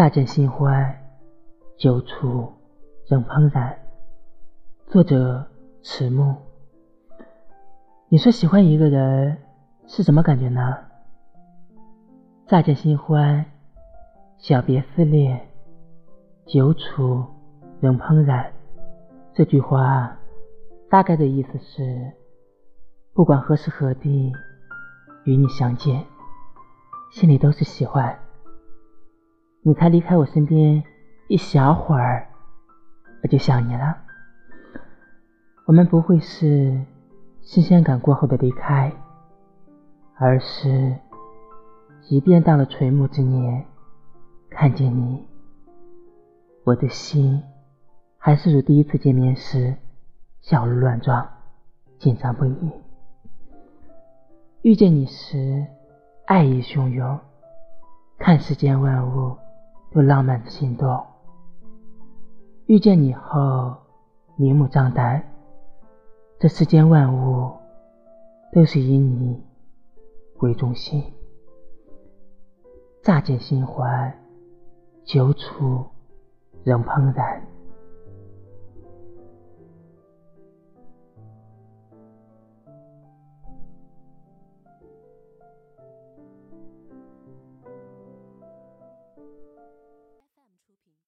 乍见新欢，久处仍怦然。作者：迟暮。你说喜欢一个人是什么感觉呢？乍见新欢，小别思恋，久处仍怦然。这句话大概的意思是，不管何时何地与你相见，心里都是喜欢。你才离开我身边一小会儿，我就想你了。我们不会是新鲜感过后的离开，而是即便到了垂暮之年，看见你，我的心还是如第一次见面时小鹿乱撞，紧张不已。遇见你时，爱意汹涌，看世间万物。又浪漫的心动，遇见你后明目张胆，这世间万物都是以你为中心。乍见心怀，久处仍怦然。